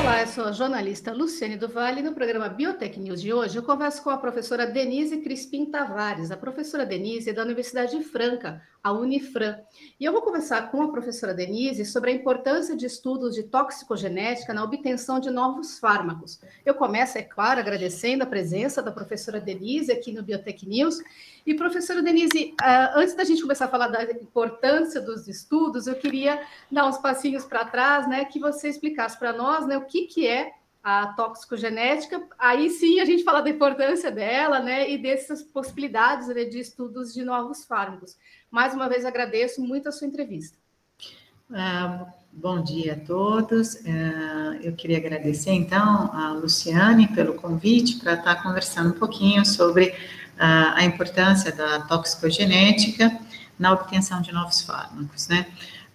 Olá, eu sou a jornalista Luciane do Vale. No programa Biotech News de hoje, eu converso com a professora Denise Crispim Tavares. A professora Denise é da Universidade de Franca, a Unifran. E eu vou conversar com a professora Denise sobre a importância de estudos de toxicogenética na obtenção de novos fármacos. Eu começo, é claro, agradecendo a presença da professora Denise aqui no Biotech News. E, professora Denise, uh, antes da gente começar a falar da importância dos estudos, eu queria dar uns passinhos para trás, né, que você explicasse para nós né, o que, que é a toxicogenética, aí sim a gente fala da importância dela, né, e dessas possibilidades né, de estudos de novos fármacos. Mais uma vez agradeço muito a sua entrevista. Ah, bom dia a todos. Ah, eu queria agradecer então a Luciane pelo convite para estar conversando um pouquinho sobre ah, a importância da toxicogenética na obtenção de novos fármacos, né?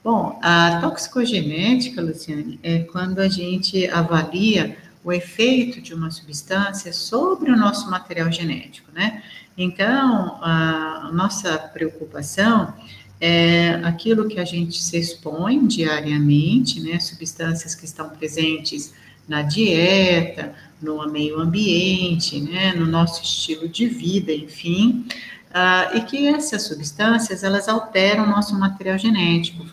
Bom, a toxicogenética, Luciane, é quando a gente avalia o efeito de uma substância sobre o nosso material genético, né? Então, a nossa preocupação é aquilo que a gente se expõe diariamente, né? Substâncias que estão presentes na dieta, no meio ambiente, né? No nosso estilo de vida, enfim. Uh, e que essas substâncias, elas alteram o nosso material genético,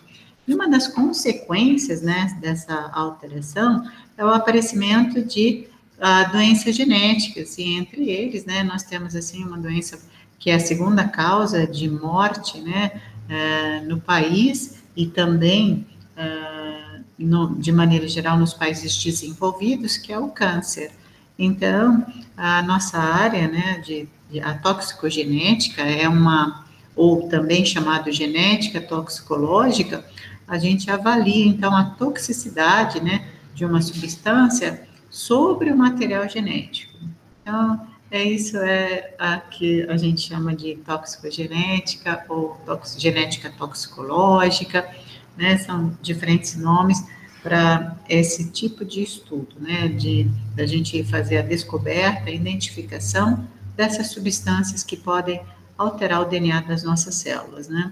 e uma das consequências né, dessa alteração é o aparecimento de uh, doenças genéticas, e entre eles, né, nós temos assim uma doença que é a segunda causa de morte né, uh, no país e também, uh, no, de maneira geral, nos países desenvolvidos, que é o câncer. Então, a nossa área né, de, de a toxicogenética é uma, ou também chamado genética toxicológica, a gente avalia, então, a toxicidade, né, de uma substância sobre o material genético. Então, é isso é a que a gente chama de toxicogenética ou tox, genética toxicológica, né, são diferentes nomes para esse tipo de estudo, né, de da gente fazer a descoberta, a identificação dessas substâncias que podem alterar o DNA das nossas células, né.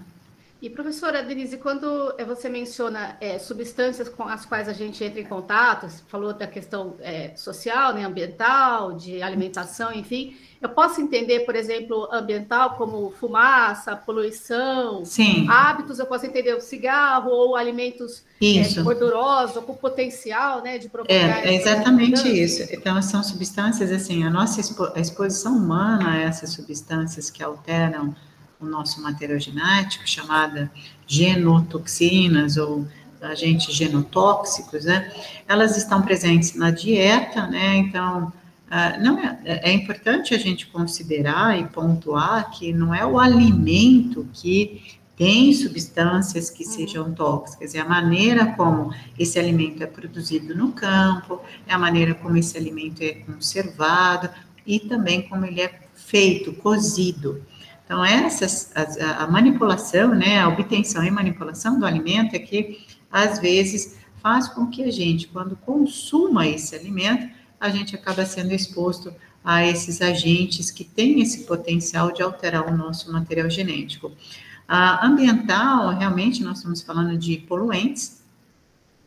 E professora Denise, quando eh, você menciona é, substâncias com as quais a gente entra em contato, você falou da questão é, social, né, ambiental, de alimentação, enfim, eu posso entender, por exemplo, ambiental como fumaça, poluição, Sim. hábitos, eu posso entender o cigarro ou alimentos é, gordurosos com potencial né, de provocar... É, é exatamente isso. Então, são substâncias, assim, a nossa expo a exposição humana a essas substâncias que alteram o nosso material genético, chamada genotoxinas ou agentes genotóxicos, né? Elas estão presentes na dieta, né? Então, uh, não é, é importante a gente considerar e pontuar que não é o alimento que tem substâncias que uhum. sejam tóxicas, é a maneira como esse alimento é produzido no campo, é a maneira como esse alimento é conservado e também como ele é feito, cozido. Então, essa, a, a, manipulação, né, a obtenção e manipulação do alimento é que, às vezes, faz com que a gente, quando consuma esse alimento, a gente acaba sendo exposto a esses agentes que têm esse potencial de alterar o nosso material genético. A ambiental, realmente, nós estamos falando de poluentes,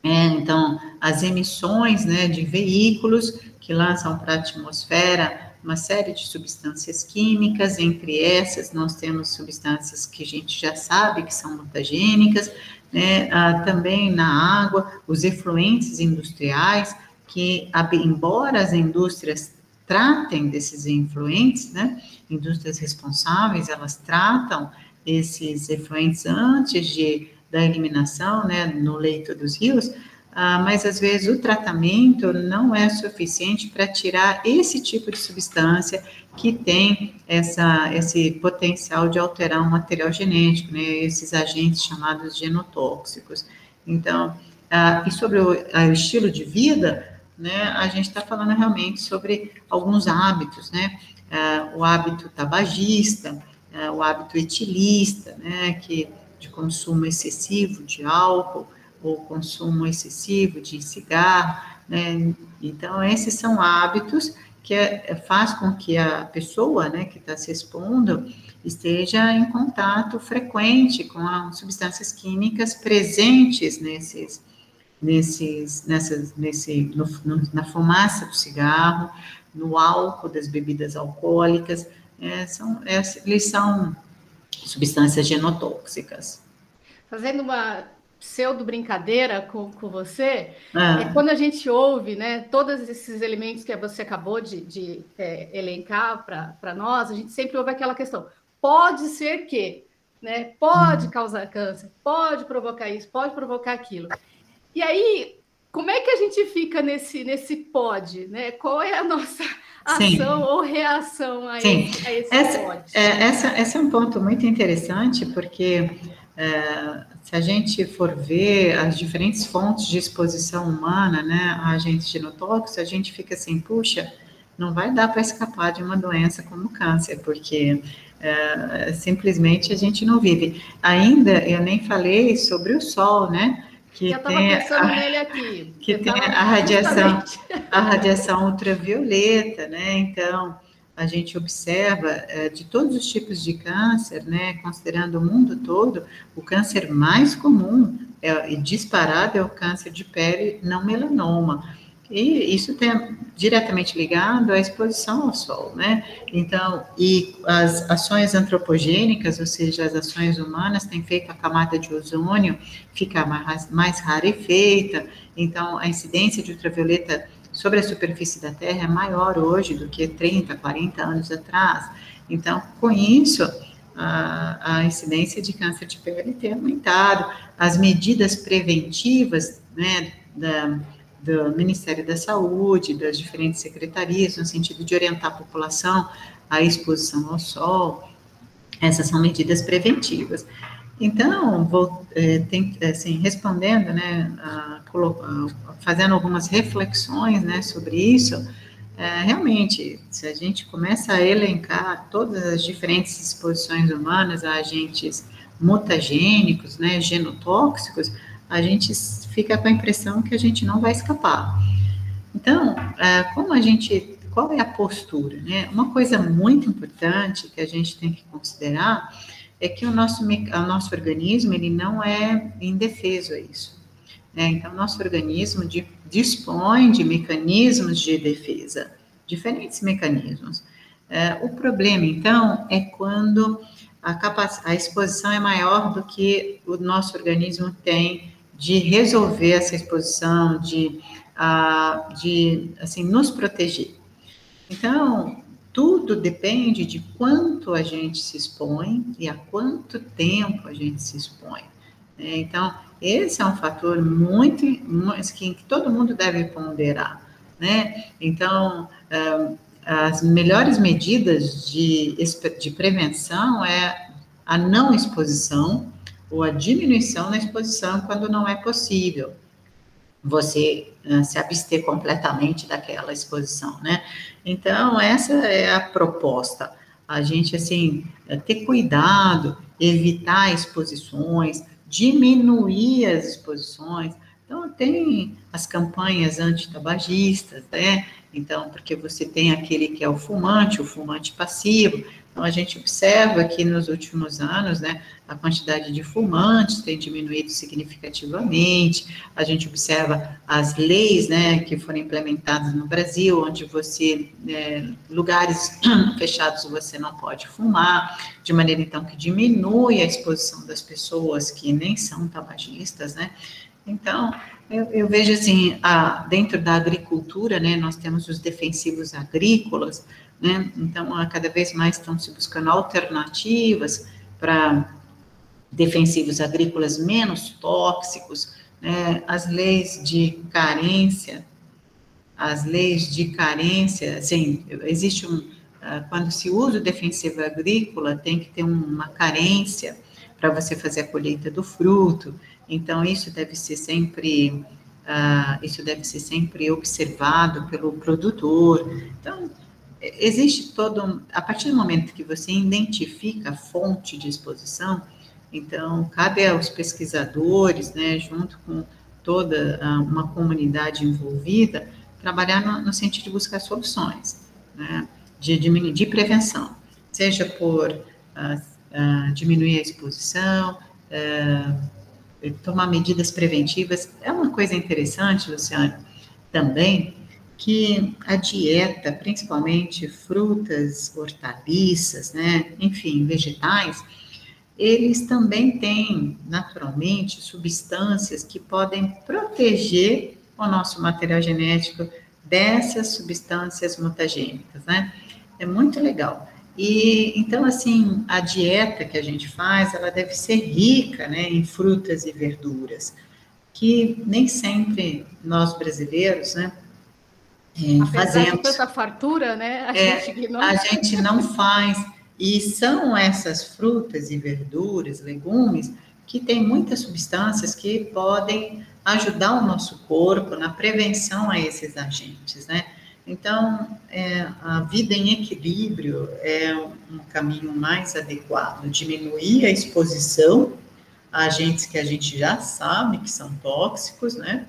é, então, as emissões né, de veículos que lançam para a atmosfera uma série de substâncias químicas, entre essas nós temos substâncias que a gente já sabe que são mutagênicas, né, ah, também na água, os efluentes industriais, que, embora as indústrias tratem desses influentes, né, indústrias responsáveis, elas tratam esses efluentes antes de, da eliminação, né, no leito dos rios, ah, mas às vezes o tratamento não é suficiente para tirar esse tipo de substância que tem essa, esse potencial de alterar um material genético, né, esses agentes chamados genotóxicos. Então, ah, e sobre o, o, estilo de vida, né, a gente está falando realmente sobre alguns hábitos, né, ah, o hábito tabagista, ah, o hábito etilista, né, que de consumo excessivo de álcool, o consumo excessivo de cigarro, Né? Então, esses são hábitos que é, é, faz com que a pessoa, né, que está se expondo, esteja em contato frequente com as substâncias químicas presentes nesses, nesses, nessas, nesse, no, no, na fumaça do cigarro, no álcool das bebidas alcoólicas, é, são, é, eles são substâncias genotóxicas. Fazendo uma pseudo brincadeira com, com você, ah. é quando a gente ouve né, todos esses elementos que você acabou de, de é, elencar para nós, a gente sempre ouve aquela questão: pode ser que, né, pode causar câncer, pode provocar isso, pode provocar aquilo. E aí, como é que a gente fica nesse, nesse pode? Né? Qual é a nossa ação Sim. ou reação a, Sim. esse, a esse essa, pode? É, essa, esse é um ponto muito interessante, porque é, se a gente for ver as diferentes fontes de exposição humana, né, a agentes genotóxicos, a gente fica assim, puxa, não vai dar para escapar de uma doença como câncer, porque é, simplesmente a gente não vive. Ainda eu nem falei sobre o sol, né? Que eu tem pensando a, nele aqui. Que tem a radiação, a radiação ultravioleta, né? Então, a gente observa é, de todos os tipos de câncer, né, considerando o mundo todo, o câncer mais comum é, e disparado é o câncer de pele não melanoma. E isso tem diretamente ligado à exposição ao sol, né? Então, e as ações antropogênicas, ou seja, as ações humanas, têm feito a camada de ozônio ficar mais, mais rarefeita, então a incidência de ultravioleta sobre a superfície da Terra é maior hoje do que 30, 40 anos atrás. Então, com isso, a, a incidência de câncer de pele tem aumentado. As medidas preventivas, né, da, do Ministério da Saúde, das diferentes secretarias, no sentido de orientar a população à exposição ao sol, essas são medidas preventivas. Então, vou, é, tem, assim, respondendo, né, a, a, fazendo algumas reflexões, né, sobre isso, é, realmente, se a gente começa a elencar todas as diferentes exposições humanas a agentes mutagênicos, né, genotóxicos, a gente fica com a impressão que a gente não vai escapar. Então, é, como a gente, qual é a postura, né? Uma coisa muito importante que a gente tem que considerar é que o nosso, o nosso organismo, ele não é indefeso a isso. Né? Então, o nosso organismo de, dispõe de mecanismos de defesa, diferentes mecanismos. É, o problema, então, é quando a, a exposição é maior do que o nosso organismo tem de resolver essa exposição, de, de assim, nos proteger. Então, tudo depende de quanto a gente se expõe e há quanto tempo a gente se expõe. Né? Então, esse é um fator muito, muito que, que todo mundo deve ponderar. Né? Então, as melhores medidas de, de prevenção é a não exposição ou a diminuição na exposição quando não é possível você uh, se abster completamente daquela exposição, né? Então, essa é a proposta. A gente, assim, é ter cuidado, evitar exposições, diminuir as exposições. Então, tem as campanhas antitabagistas, né? Então, porque você tem aquele que é o fumante, o fumante passivo, então, a gente observa que nos últimos anos, né, a quantidade de fumantes tem diminuído significativamente, a gente observa as leis, né, que foram implementadas no Brasil, onde você, é, lugares fechados você não pode fumar, de maneira, então, que diminui a exposição das pessoas que nem são tabagistas, né, então, eu, eu, vejo assim, a, dentro da agricultura, né, nós temos os defensivos agrícolas, né? Então, cada vez mais estão se buscando alternativas para defensivos agrícolas menos tóxicos, né? as leis de carência, as leis de carência, assim, existe um, ah, quando se usa o defensivo agrícola, tem que ter uma carência para você fazer a colheita do fruto, então isso deve ser sempre, uh, isso deve ser sempre observado pelo produtor, então existe todo, a partir do momento que você identifica a fonte de exposição, então cabe aos pesquisadores, né, junto com toda uh, uma comunidade envolvida, trabalhar no, no, sentido de buscar soluções, né, de, de, de prevenção, seja por uh, uh, diminuir a exposição, tomar medidas preventivas. É uma coisa interessante, Luciano, também, que a dieta, principalmente frutas, hortaliças, né, enfim, vegetais, eles também têm, naturalmente, substâncias que podem proteger o nosso material genético dessas substâncias mutagênicas, né? É muito legal. E então, assim, a dieta que a gente faz, ela deve ser rica, né, em frutas e verduras, que nem sempre nós brasileiros, né, é, fazemos. De tanta fartura, né? A, é, gente não... a gente não faz. E são essas frutas e verduras, legumes, que têm muitas substâncias que podem ajudar o nosso corpo na prevenção a esses agentes, né? Então, é, a vida em equilíbrio é um caminho mais adequado, diminuir a exposição a agentes que a gente já sabe que são tóxicos, né?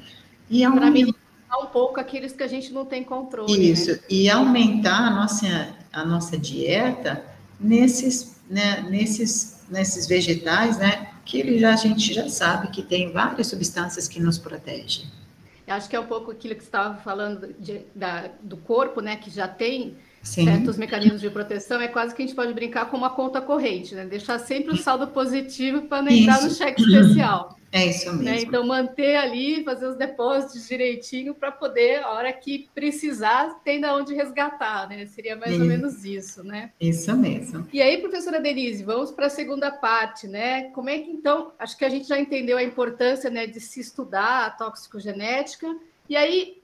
E aumentar um pouco aqueles que a gente não tem controle. Né? Isso, né? e aumentar a nossa, a nossa dieta nesses, né, nesses, nesses vegetais, né? Que ele já, a gente já sabe que tem várias substâncias que nos protegem. Eu acho que é um pouco aquilo que você estava falando de, da, do corpo, né? Que já tem Sim. certos mecanismos de proteção, é quase que a gente pode brincar com uma conta corrente, né? Deixar sempre o saldo positivo para não entrar no cheque especial. É isso mesmo. Né? Então, manter ali, fazer os depósitos direitinho para poder, a hora que precisar, ter de onde resgatar, né? Seria mais isso. ou menos isso, né? Isso mesmo. E aí, professora Denise, vamos para a segunda parte, né? Como é que, então, acho que a gente já entendeu a importância né, de se estudar a toxicogenética, e aí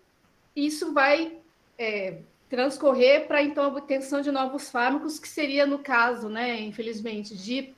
isso vai é, transcorrer para, então, a obtenção de novos fármacos, que seria, no caso, né, infelizmente, de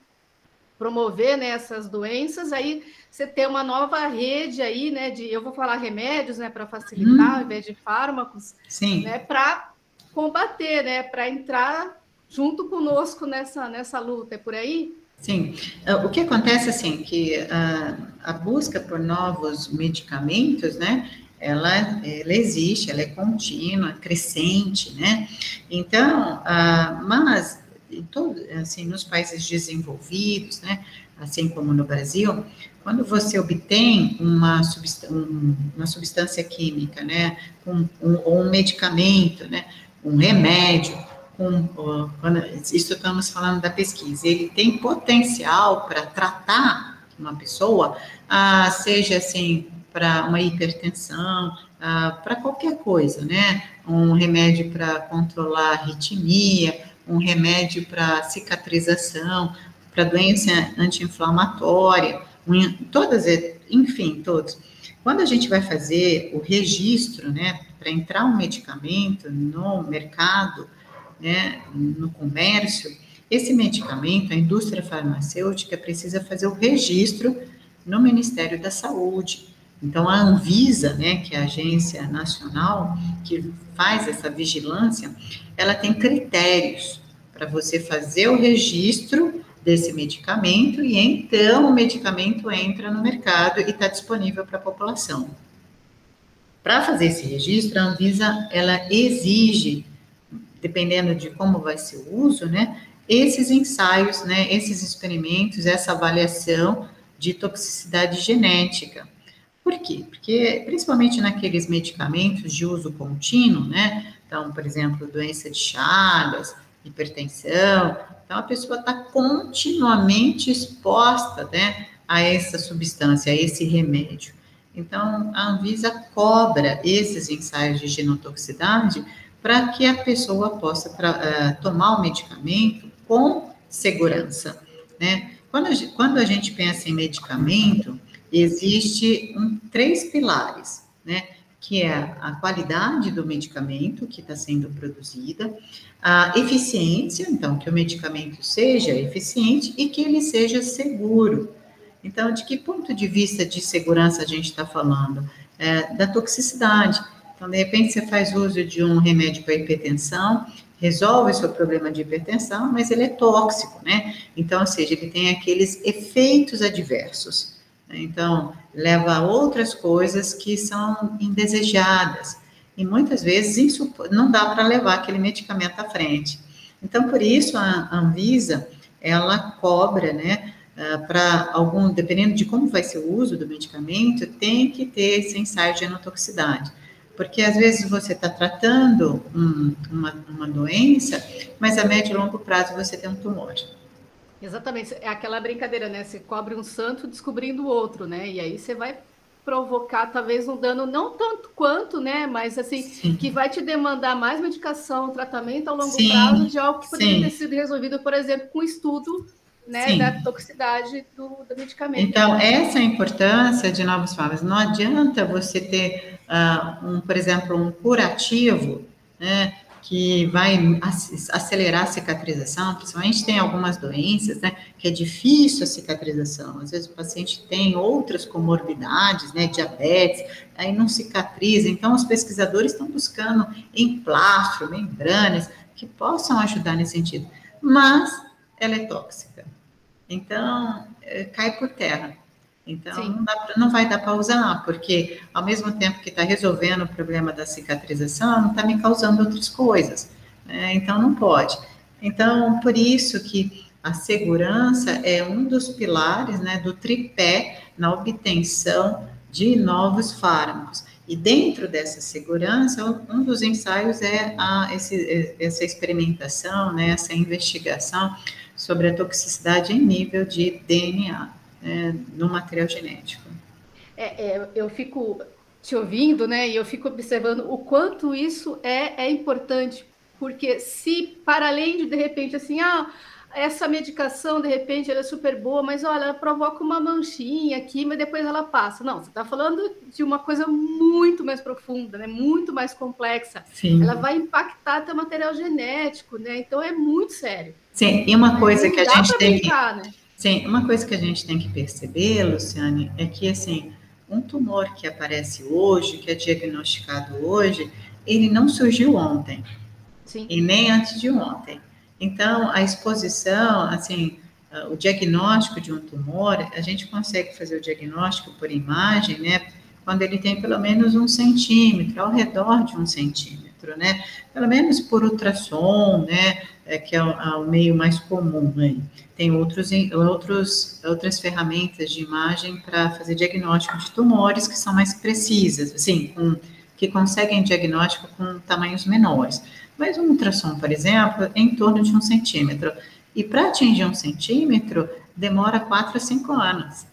promover né, essas doenças, aí você tem uma nova rede aí, né, de, eu vou falar remédios, né, para facilitar, hum. ao invés de fármacos, Sim. né, para combater, né, para entrar junto conosco nessa, nessa luta, é por aí? Sim, é, o que acontece, assim, que a, a busca por novos medicamentos, né, ela, ela existe, ela é contínua, crescente, né, então, uh, mas todo, assim, nos países desenvolvidos, né, assim como no Brasil, quando você obtém uma, substância, um, uma substância química, né, um, um, um medicamento, né, um remédio, um, quando, isso estamos falando da pesquisa, ele tem potencial para tratar uma pessoa, ah, seja assim, para uma hipertensão, ah, para qualquer coisa, né, um remédio para controlar a arritmia, um remédio para cicatrização, para doença anti-inflamatória, todas, enfim, todos. Quando a gente vai fazer o registro, né, para entrar um medicamento no mercado, né, no comércio, esse medicamento, a indústria farmacêutica precisa fazer o registro no Ministério da Saúde. Então, a Anvisa, né, que é a agência nacional que faz essa vigilância, ela tem critérios para você fazer o registro desse medicamento e então o medicamento entra no mercado e está disponível para a população. Para fazer esse registro, a Anvisa ela exige, dependendo de como vai ser o uso, né, esses ensaios, né, esses experimentos, essa avaliação de toxicidade genética. Por quê? Porque, principalmente naqueles medicamentos de uso contínuo, né? Então, por exemplo, doença de Chagas, hipertensão. Então, a pessoa está continuamente exposta, né? A essa substância, a esse remédio. Então, a Anvisa cobra esses ensaios de genotoxicidade para que a pessoa possa uh, tomar o medicamento com segurança, né? Quando a, gente, quando a gente pensa em medicamento, existe um, três pilares, né? Que é a qualidade do medicamento que está sendo produzida, a eficiência, então, que o medicamento seja eficiente e que ele seja seguro. Então, de que ponto de vista de segurança a gente está falando? É, da toxicidade. Então, de repente, você faz uso de um remédio para hipertensão, resolve o seu problema de hipertensão, mas ele é tóxico, né? Então, ou seja, ele tem aqueles efeitos adversos Então, leva a outras coisas que são indesejadas. E muitas vezes não dá para levar aquele medicamento à frente. Então, por isso, a Anvisa, ela cobra, né, ah, para algum, dependendo de como vai ser o uso do medicamento, tem que ter esse ensaio de genotoxicidade. Porque às vezes você está tratando um, uma, uma doença, mas a médio e longo prazo você tem um tumor. Exatamente, é aquela brincadeira, né? Você cobre um santo descobrindo outro, né? E aí você vai provocar talvez um dano não tanto quanto, né? Mas assim, Sim. que vai te demandar mais medicação, tratamento a longo Sim. prazo de algo que poderia Sim. ter sido resolvido, por exemplo, com estudo né, da toxicidade do, do, medicamento. Então, essa é a importância de novas formas. Não adianta você ter, uh, um, por exemplo, um curativo, né, que vai acelerar a cicatrização, principalmente tem algumas doenças, né, que é difícil a cicatrização. Às vezes o paciente tem outras comorbidades, né, diabetes, aí não cicatriza. Então, os pesquisadores estão buscando emplastro, membranas, que possam ajudar nesse sentido. Mas ela é tóxica. Então, é, cai por terra. Então, não, pra, não, vai dar para usar, porque ao mesmo tempo que está resolvendo o problema da cicatrização, está me causando outras coisas. Né? Então, não pode. Então, por isso que a segurança é um dos pilares né, do tripé na obtenção de novos fármacos. E dentro dessa segurança, um dos ensaios é a, esse, essa experimentação, né, essa investigação sobre a toxicidade em nível de DNA né, no material genético. É, é, eu fico te ouvindo, né, e eu fico observando o quanto isso é, é importante, porque se para além de de repente assim, ah, essa medicação de repente ela é super boa, mas olha, ela provoca uma manchinha aqui, mas depois ela passa. Não, você está falando de uma coisa muito mais profunda, né, muito mais complexa. Sim. Ela vai impactar teu material genético, né? Então é muito sério. Sim, e uma coisa que a gente tem brincar, que né? Sim, uma coisa que a gente tem que perceber, Luciane, é que assim, um tumor que aparece hoje, que é diagnosticado hoje, ele não surgiu ontem. Sim. E nem antes de ontem. Então, a exposição, assim, o diagnóstico de um tumor, a gente consegue fazer o diagnóstico por imagem, né? Quando ele tem pelo menos um centímetro, ao redor de um centímetro, né? Pelo menos por ultrassom, né? É, que é o, é o meio mais comum aí. Tem outros, outros, outras ferramentas de imagem para fazer diagnóstico de tumores que são mais precisas, assim, com, que conseguem diagnóstico com tamanhos menores. Mas um ultrassom, por exemplo, é em torno de um centímetro. E para atingir um centímetro, demora quatro a cinco anos.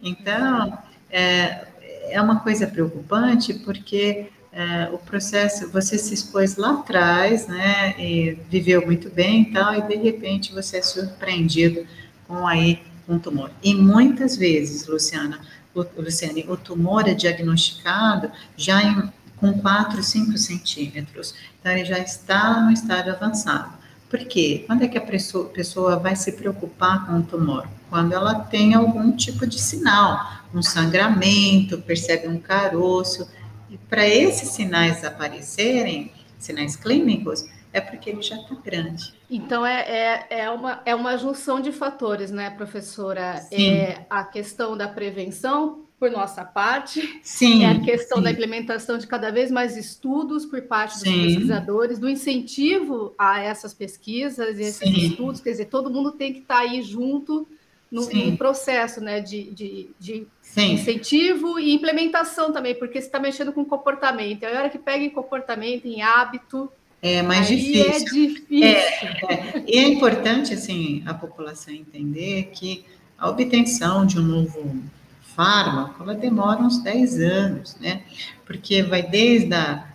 Então, é, é uma coisa preocupante, porque é, o processo, você se expôs lá atrás, né, e viveu muito bem e tal, e de repente você é surpreendido com aí um tumor. E muitas vezes, Luciana, o, Luciane, o tumor é diagnosticado já em, com 4, 5 centímetros, então ele já está no estágio avançado. Por quê? Quando é que a pessoa, pessoa vai se preocupar com o tumor? Quando ela tem algum tipo de sinal, um sangramento, percebe um caroço, e para esses sinais aparecerem, sinais clínicos, é porque ele já está grande. Então, é, é, é, uma, é uma junção de fatores, né, professora? Sim. É a questão da prevenção, por nossa parte, sim, é a questão sim. da implementação de cada vez mais estudos por parte dos sim. pesquisadores, do incentivo a essas pesquisas e esses estudos, quer dizer, todo mundo tem que estar tá aí junto no, no processo né, de, de, de incentivo e implementação também, porque você está mexendo com comportamento. É a hora que pega em comportamento, em hábito. É mais difícil. É difícil. É, é. E é importante, assim, a população entender que a obtenção de um novo fármaco, ela demora uns 10 anos, né? Porque vai desde a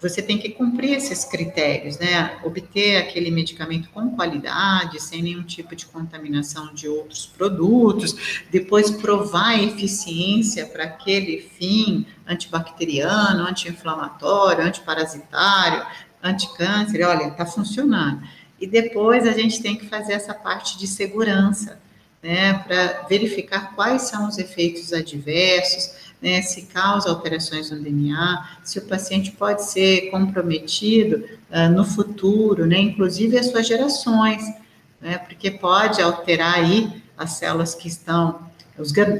você tem que cumprir esses critérios, né? Obter aquele medicamento com qualidade, sem nenhum tipo de contaminação de outros produtos, depois provar a eficiência para aquele fim antibacteriano, anti-inflamatório, antiparasitário, anticâncer, olha, está funcionando. E depois a gente tem que fazer essa parte de segurança, né? Para verificar quais são os efeitos adversos né, se causa alterações no DNA, se o paciente pode ser comprometido uh, no futuro, né, inclusive as suas gerações, né, porque pode alterar aí as células que estão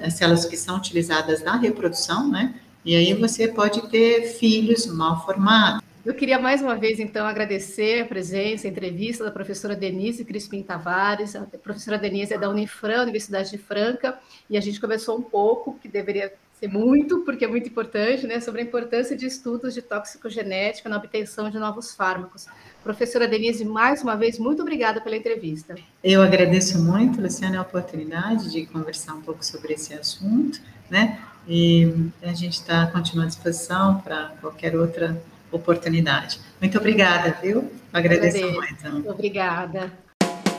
as células que são utilizadas na reprodução, né? E aí você pode ter filhos mal formados. Eu queria mais uma vez, então, agradecer a presença, a entrevista da professora Denise Crispim Tavares. A professora Denise é da Unifran, Universidade de Franca, e a gente conversou um pouco, que deveria ser muito, porque é muito importante, né, sobre a importância de estudos de toxicogenética na obtenção de novos fármacos. Professora Denise, mais uma vez, muito obrigada pela entrevista. Eu agradeço muito, Luciana, a oportunidade de conversar um pouco sobre esse assunto, né? E a gente está continua à disposição para qualquer outra oportunidade. Muito obrigada, viu? Agradeço, Agradeço. Muito obrigada.